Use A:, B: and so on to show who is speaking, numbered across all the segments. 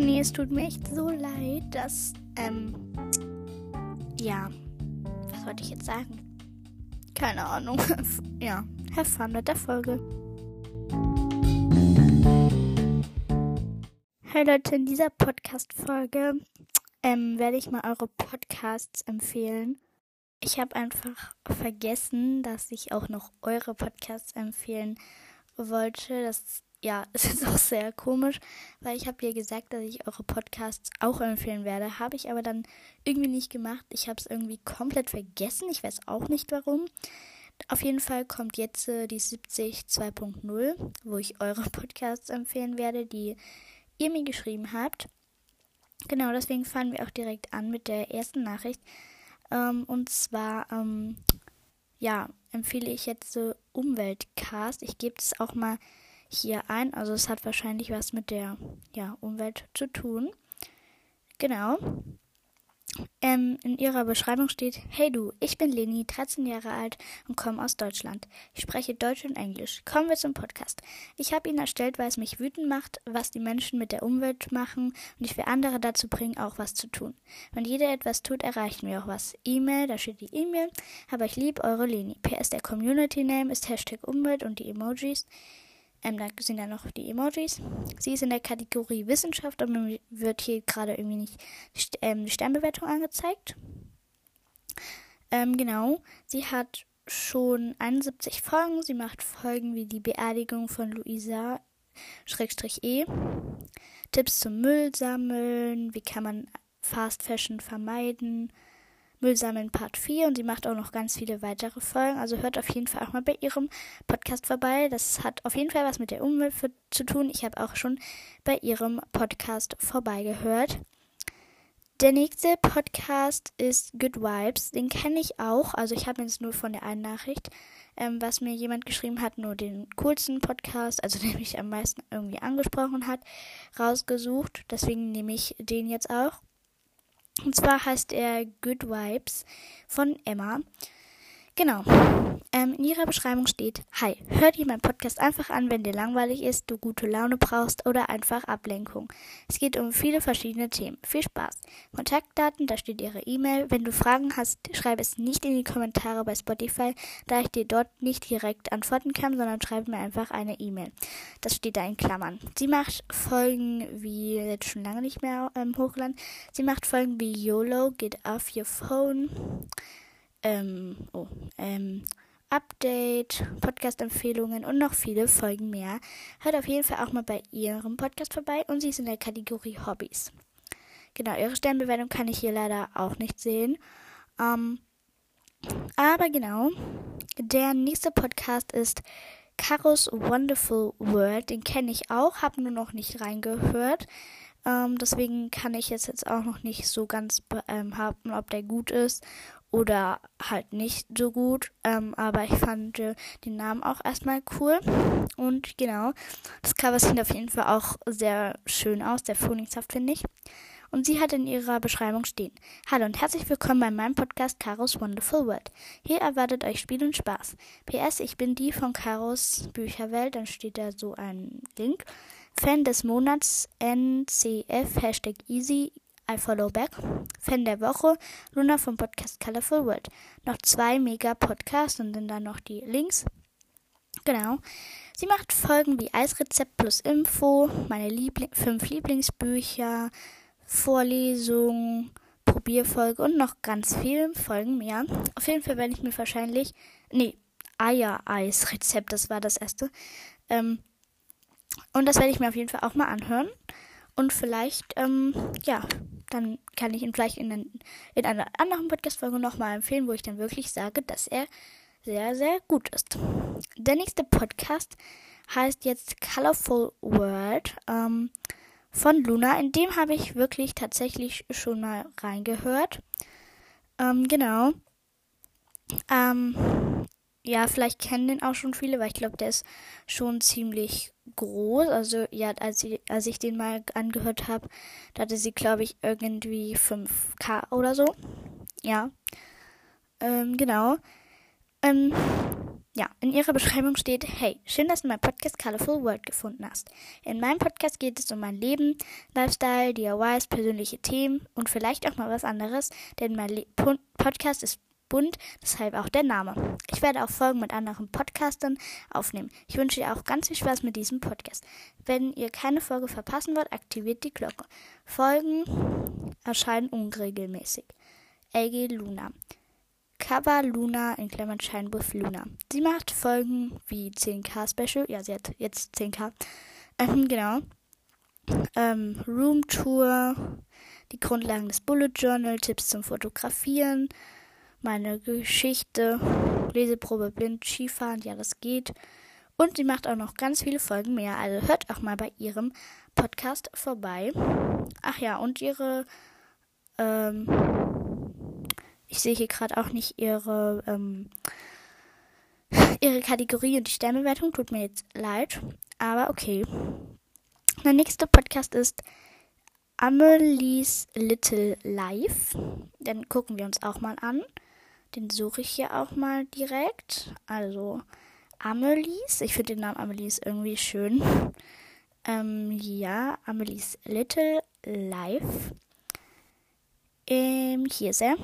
A: nee, es tut mir echt so leid, dass, ähm, ja, was wollte ich jetzt sagen? Keine Ahnung. ja, have fun mit der Folge. Hey Leute, in dieser Podcast-Folge ähm, werde ich mal eure Podcasts empfehlen. Ich habe einfach vergessen, dass ich auch noch eure Podcasts empfehlen wollte. Das ja, es ist auch sehr komisch, weil ich habe ja gesagt, dass ich eure Podcasts auch empfehlen werde. Habe ich aber dann irgendwie nicht gemacht. Ich habe es irgendwie komplett vergessen. Ich weiß auch nicht warum. Auf jeden Fall kommt jetzt äh, die 70 2.0, wo ich eure Podcasts empfehlen werde, die ihr mir geschrieben habt. Genau, deswegen fangen wir auch direkt an mit der ersten Nachricht. Ähm, und zwar, ähm, ja, empfehle ich jetzt so Umweltcast. Ich gebe es auch mal hier ein. Also es hat wahrscheinlich was mit der ja, Umwelt zu tun. Genau. Ähm, in ihrer Beschreibung steht, hey du, ich bin Leni, 13 Jahre alt und komme aus Deutschland. Ich spreche Deutsch und Englisch. Kommen wir zum Podcast. Ich habe ihn erstellt, weil es mich wütend macht, was die Menschen mit der Umwelt machen und ich will andere dazu bringen, auch was zu tun. Wenn jeder etwas tut, erreichen wir auch was. E-Mail, da steht die E-Mail, aber ich liebe eure Leni. PS, der Community Name ist Hashtag Umwelt und die Emojis. Ähm, da sind ja noch die Emojis. Sie ist in der Kategorie Wissenschaft und mir wird hier gerade irgendwie nicht ähm, die Sternbewertung angezeigt. Ähm, genau. Sie hat schon 71 Folgen. Sie macht Folgen wie die Beerdigung von Luisa E. Tipps zum Müll sammeln. Wie kann man Fast Fashion vermeiden? Müll sammeln Part 4 und sie macht auch noch ganz viele weitere Folgen. Also hört auf jeden Fall auch mal bei ihrem Podcast vorbei. Das hat auf jeden Fall was mit der Umwelt für, zu tun. Ich habe auch schon bei ihrem Podcast vorbeigehört. Der nächste Podcast ist Good Vibes. Den kenne ich auch. Also ich habe jetzt nur von der einen Nachricht, ähm, was mir jemand geschrieben hat, nur den coolsten Podcast, also der mich am meisten irgendwie angesprochen hat, rausgesucht. Deswegen nehme ich den jetzt auch. Und zwar heißt er Good Vibes von Emma. Genau. Ähm, in ihrer Beschreibung steht, Hi, hör dir meinen Podcast einfach an, wenn dir langweilig ist, du gute Laune brauchst oder einfach Ablenkung. Es geht um viele verschiedene Themen. Viel Spaß. Kontaktdaten, da steht ihre E-Mail. Wenn du Fragen hast, schreib es nicht in die Kommentare bei Spotify, da ich dir dort nicht direkt antworten kann, sondern schreib mir einfach eine E-Mail. Das steht da in Klammern. Sie macht Folgen wie, jetzt schon lange nicht mehr ähm, hochgeladen, sie macht Folgen wie YOLO, Get Off Your Phone, ähm, oh, ähm, Update, Podcast-Empfehlungen und noch viele Folgen mehr. Hört auf jeden Fall auch mal bei ihrem Podcast vorbei und sie ist in der Kategorie Hobbys. Genau, ihre Sternbewertung kann ich hier leider auch nicht sehen. Ähm, aber genau, der nächste Podcast ist Karos Wonderful World. Den kenne ich auch, habe nur noch nicht reingehört. Ähm, deswegen kann ich jetzt, auch noch nicht so ganz ähm, haben, ob der gut ist oder halt nicht so gut. Ähm, aber ich fand äh, den Namen auch erstmal cool. Und genau, das Cover sieht auf jeden Fall auch sehr schön aus, sehr frühlingshaft, finde ich. Und sie hat in ihrer Beschreibung stehen. Hallo und herzlich willkommen bei meinem Podcast Karos Wonderful World. Hier erwartet euch Spiel und Spaß. PS, ich bin die von Karos Bücherwelt, dann steht da so ein Link. Fan des Monats NCF Hashtag Easy I Follow Back. Fan der Woche, Luna vom Podcast Colorful World. Noch zwei mega Podcasts und dann noch die Links. Genau. Sie macht Folgen wie Eisrezept plus Info, meine Liebling fünf Lieblingsbücher, Vorlesungen, Probierfolge und noch ganz viele Folgen mehr. Auf jeden Fall werde ich mir wahrscheinlich, nee, Eier-Eis-Rezept, das war das erste. Ähm, und das werde ich mir auf jeden Fall auch mal anhören. Und vielleicht, ähm, ja, dann kann ich ihn vielleicht in, den, in einer anderen Podcast-Folge nochmal empfehlen, wo ich dann wirklich sage, dass er sehr, sehr gut ist. Der nächste Podcast heißt jetzt Colorful World ähm, von Luna. In dem habe ich wirklich tatsächlich schon mal reingehört. Ähm, genau. Ähm, ja, vielleicht kennen den auch schon viele, weil ich glaube, der ist schon ziemlich groß. Also ja, als ich, als ich den mal angehört habe, da hatte sie, glaube ich, irgendwie 5K oder so. Ja. Ähm, genau. Ähm, ja, in ihrer Beschreibung steht, hey, schön, dass du mein Podcast Colorful World gefunden hast. In meinem Podcast geht es um mein Leben, Lifestyle, DIYs, persönliche Themen und vielleicht auch mal was anderes, denn mein Le Podcast ist bunt, deshalb auch der Name. Ich werde auch Folgen mit anderen Podcastern aufnehmen. Ich wünsche dir auch ganz viel Spaß mit diesem Podcast. Wenn ihr keine Folge verpassen wollt, aktiviert die Glocke. Folgen erscheinen unregelmäßig. LG Luna. Cover Luna in Klammern with Luna. Sie macht Folgen wie 10k Special. Ja, sie hat jetzt 10k. Ähm, genau. Ähm, Room Tour, die Grundlagen des Bullet Journal, Tipps zum Fotografieren, meine Geschichte, Leseprobe blind, Skifahren, ja, das geht. Und sie macht auch noch ganz viele Folgen mehr. Also hört auch mal bei ihrem Podcast vorbei. Ach ja, und ihre ähm, ich sehe hier gerade auch nicht ihre, ähm, ihre Kategorie und die Sternbewertung. Tut mir jetzt leid. Aber okay. Der nächste Podcast ist Amelie's Little Life. Den gucken wir uns auch mal an. Den suche ich hier auch mal direkt. Also Amelie's. Ich finde den Namen Amelie's irgendwie schön. Ähm, ja, Amelie's Little Life. Ähm, hier ist er.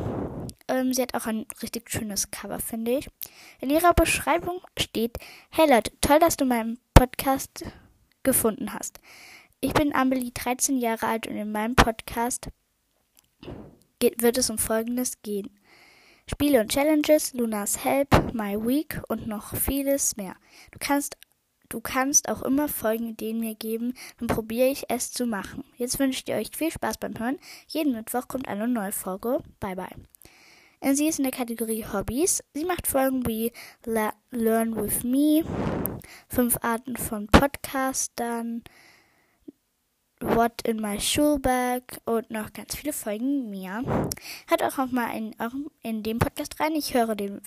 A: Ähm, sie hat auch ein richtig schönes Cover, finde ich. In ihrer Beschreibung steht: Hey Leute, toll, dass du meinen Podcast gefunden hast. Ich bin Amelie, 13 Jahre alt und in meinem Podcast geht, wird es um Folgendes gehen. Spiele und Challenges, Lunas Help, My Week und noch vieles mehr. Du kannst Du kannst auch immer Folgenideen mir geben, dann probiere ich es zu machen. Jetzt wünsche ich euch viel Spaß beim Hören. Jeden Mittwoch kommt eine neue Folge. Bye bye. Äh, sie ist in der Kategorie Hobbys. Sie macht Folgen wie Learn with Me, fünf Arten von Podcastern, What in My Schulbag und noch ganz viele Folgen mehr. Hört auch noch mal in, in dem Podcast rein. Ich höre den,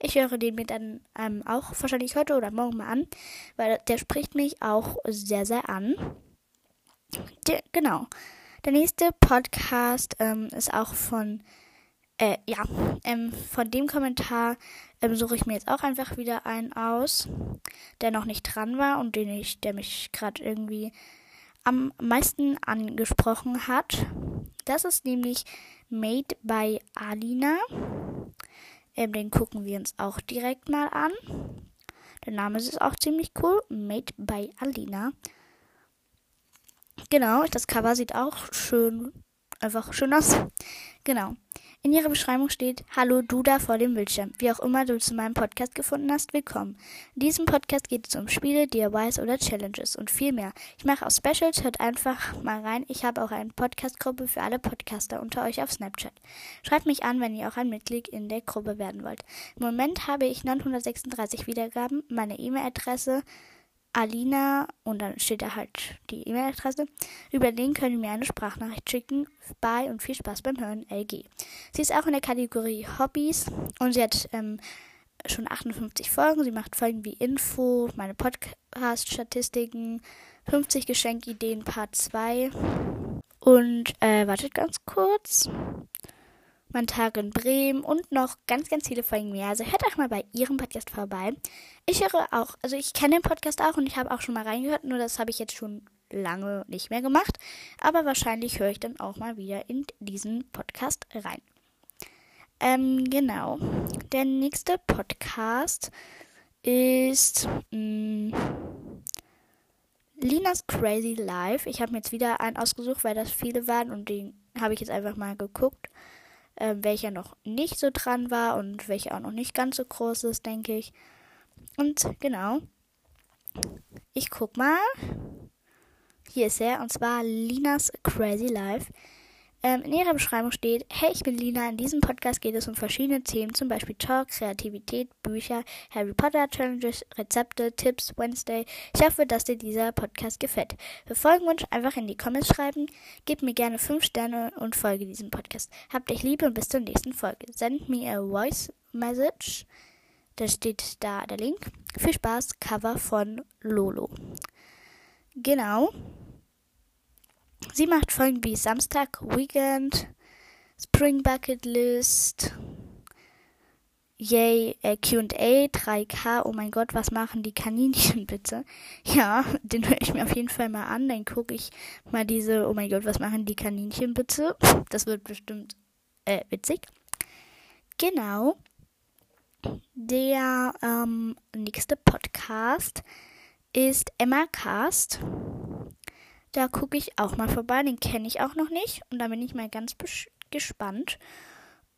A: ich höre den mir dann ähm, auch wahrscheinlich heute oder morgen mal an, weil der spricht mich auch sehr, sehr an. Der, genau. Der nächste Podcast ähm, ist auch von äh, ja, ähm, von dem Kommentar ähm, suche ich mir jetzt auch einfach wieder einen aus, der noch nicht dran war und den ich, der mich gerade irgendwie am meisten angesprochen hat. Das ist nämlich Made by Alina. Ähm, den gucken wir uns auch direkt mal an. Der Name ist auch ziemlich cool. Made by Alina. Genau, das Cover sieht auch schön, einfach schön aus. Genau. In ihrer Beschreibung steht, Hallo du da vor dem Bildschirm. Wie auch immer du zu meinem Podcast gefunden hast, willkommen. In diesem Podcast geht es um Spiele, DIYs oder Challenges und viel mehr. Ich mache auch Specials, hört einfach mal rein. Ich habe auch eine Podcast-Gruppe für alle Podcaster unter euch auf Snapchat. Schreibt mich an, wenn ihr auch ein Mitglied in der Gruppe werden wollt. Im Moment habe ich 936 Wiedergaben. Meine E-Mail-Adresse Alina und dann steht da halt die E-Mail-Adresse. Über den könnt ihr mir eine Sprachnachricht schicken. Bye und viel Spaß beim Hören, LG. Sie ist auch in der Kategorie Hobbys und sie hat ähm, schon 58 Folgen. Sie macht Folgen wie Info, meine Podcast-Statistiken, 50 Geschenkideen Part 2 und äh, wartet ganz kurz mein Tag in Bremen und noch ganz, ganz viele Folgen mehr. Also hört auch mal bei ihrem Podcast vorbei. Ich höre auch, also ich kenne den Podcast auch und ich habe auch schon mal reingehört, nur das habe ich jetzt schon lange nicht mehr gemacht. Aber wahrscheinlich höre ich dann auch mal wieder in diesen Podcast rein. Ähm, genau. Der nächste Podcast ist mh, mm, Linas Crazy Life. Ich habe mir jetzt wieder einen ausgesucht, weil das viele waren und den habe ich jetzt einfach mal geguckt äh, welcher noch nicht so dran war und welcher auch noch nicht ganz so groß ist, denke ich. Und genau. Ich guck mal. Hier ist er, und zwar Linas Crazy Life. Ähm, in ihrer Beschreibung steht, hey, ich bin Lina, in diesem Podcast geht es um verschiedene Themen, zum Beispiel Talk, Kreativität, Bücher, Harry Potter Challenges, Rezepte, Tipps, Wednesday. Ich hoffe, dass dir dieser Podcast gefällt. Für Folgenwunsch einfach in die Comments schreiben, gib mir gerne 5 Sterne und folge diesem Podcast. Habt euch lieb und bis zur nächsten Folge. Send me a voice message. Da steht da der Link. Viel Spaß, Cover von Lolo. Genau. Sie macht Folgen wie Samstag, Weekend, Spring Bucket List. Yay, äh, QA, 3K, oh mein Gott, was machen die Kaninchen bitte? Ja, den höre ich mir auf jeden Fall mal an. Dann gucke ich mal diese, oh mein Gott, was machen die Kaninchen bitte? Das wird bestimmt äh, witzig. Genau. Der ähm, nächste Podcast ist Emma Cast. Da gucke ich auch mal vorbei. Den kenne ich auch noch nicht. Und da bin ich mal ganz gespannt.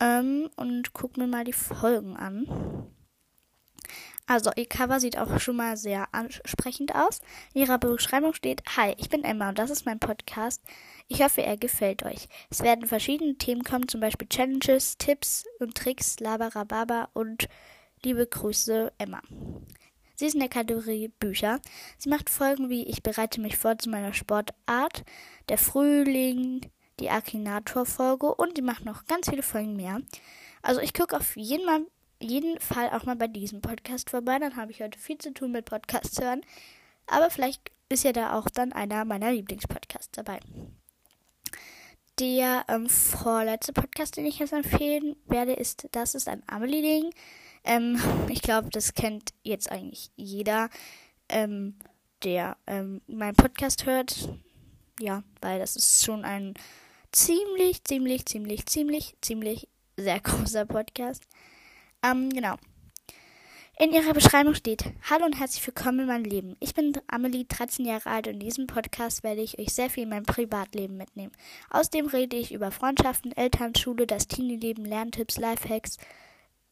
A: Ähm, und gucke mir mal die Folgen an. Also, ihr Cover sieht auch schon mal sehr ansprechend aus. In ihrer Beschreibung steht: Hi, ich bin Emma und das ist mein Podcast. Ich hoffe, er gefällt euch. Es werden verschiedene Themen kommen, zum Beispiel Challenges, Tipps und Tricks, Labarababa und liebe Grüße, Emma. Sie ist in der Kategorie Bücher. Sie macht Folgen wie Ich bereite mich vor zu meiner Sportart, der Frühling, die Akinator-Folge und die macht noch ganz viele Folgen mehr. Also ich gucke auf jeden, mal, jeden Fall auch mal bei diesem Podcast vorbei. Dann habe ich heute viel zu tun mit Podcasts hören. Aber vielleicht ist ja da auch dann einer meiner Lieblingspodcasts dabei. Der ähm, vorletzte Podcast, den ich jetzt empfehlen werde, ist Das ist ein Amelie-Ding. Ähm, ich glaube, das kennt jetzt eigentlich jeder, ähm, der ähm, meinen Podcast hört. Ja, weil das ist schon ein ziemlich, ziemlich, ziemlich, ziemlich, ziemlich sehr großer Podcast. Ähm, genau. In ihrer Beschreibung steht: Hallo und herzlich willkommen in meinem Leben. Ich bin Amelie, 13 Jahre alt und in diesem Podcast werde ich euch sehr viel in mein Privatleben mitnehmen. Außerdem rede ich über Freundschaften, Eltern, Schule, das Teenie-Leben, Lerntipps, Lifehacks,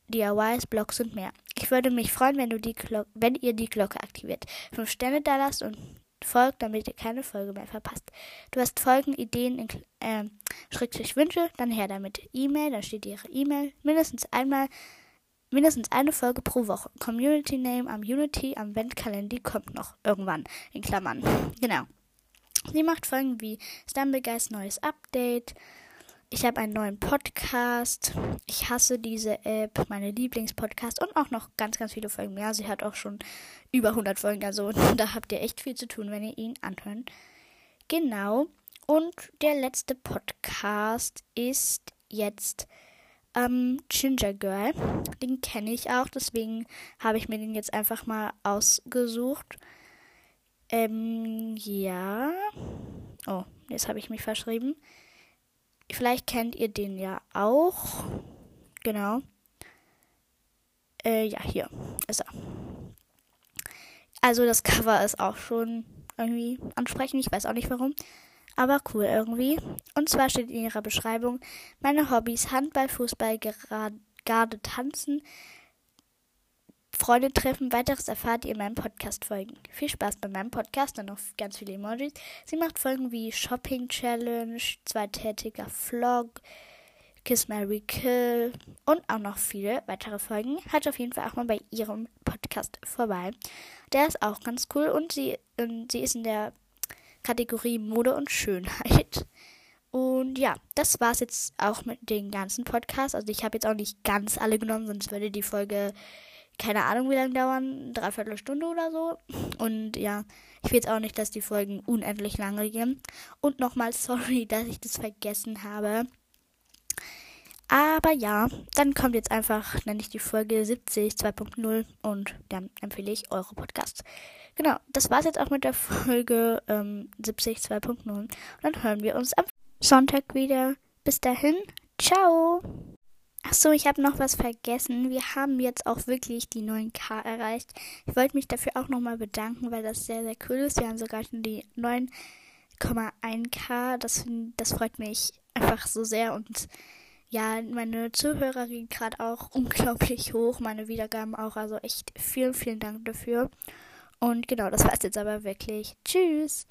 A: DIYs, Blogs und mehr. Ich würde mich freuen, wenn, du die wenn ihr die Glocke aktiviert, 5 Sterne da lasst und folgt, damit ihr keine Folge mehr verpasst. Du hast Folgen, Ideen, äh, Schrägstrich Wünsche, dann her damit. E-Mail, da steht ihre E-Mail. Mindestens einmal, mindestens eine Folge pro Woche. Community Name am Unity, am Wendkalender kommt noch irgendwann, in Klammern. Genau. Sie macht Folgen wie Stumblegeist neues Update, ich habe einen neuen Podcast. Ich hasse diese App, meine Lieblingspodcast und auch noch ganz, ganz viele Folgen mehr. Sie hat auch schon über 100 Folgen, also da habt ihr echt viel zu tun, wenn ihr ihn anhört. Genau. Und der letzte Podcast ist jetzt ähm, Ginger Girl. Den kenne ich auch, deswegen habe ich mir den jetzt einfach mal ausgesucht. Ähm, ja. Oh, jetzt habe ich mich verschrieben. Vielleicht kennt ihr den ja auch. Genau. Äh, ja, hier ist er. Also das Cover ist auch schon irgendwie ansprechend. Ich weiß auch nicht warum. Aber cool irgendwie. Und zwar steht in ihrer Beschreibung meine Hobbys Handball, Fußball, Garde, Tanzen, Freunde treffen. Weiteres erfahrt ihr in meinem Podcast folgen. Viel Spaß bei meinem Podcast, dann noch ganz viele Emojis. Sie macht Folgen wie Shopping Challenge, zweitätiger Vlog, Kiss Mary Kill und auch noch viele weitere Folgen. Hört auf jeden Fall auch mal bei ihrem Podcast vorbei. Der ist auch ganz cool und sie, ähm, sie ist in der Kategorie Mode und Schönheit. Und ja, das war's jetzt auch mit den ganzen Podcasts. Also ich habe jetzt auch nicht ganz alle genommen, sonst würde die Folge keine Ahnung, wie lange dauern, dreiviertel Stunde oder so. Und ja, ich will jetzt auch nicht, dass die Folgen unendlich lange gehen. Und nochmal sorry, dass ich das vergessen habe. Aber ja, dann kommt jetzt einfach, nenne ich die Folge 70 2.0 und dann empfehle ich eure Podcasts. Genau, das war's jetzt auch mit der Folge ähm, 70 2.0. Und dann hören wir uns am Sonntag wieder. Bis dahin, ciao! Achso, ich habe noch was vergessen. Wir haben jetzt auch wirklich die 9K erreicht. Ich wollte mich dafür auch nochmal bedanken, weil das sehr, sehr cool ist. Wir haben sogar schon die 9,1K. Das, das freut mich einfach so sehr. Und ja, meine Zuhörer gehen gerade auch unglaublich hoch. Meine Wiedergaben auch. Also echt vielen, vielen Dank dafür. Und genau, das war's jetzt aber wirklich. Tschüss.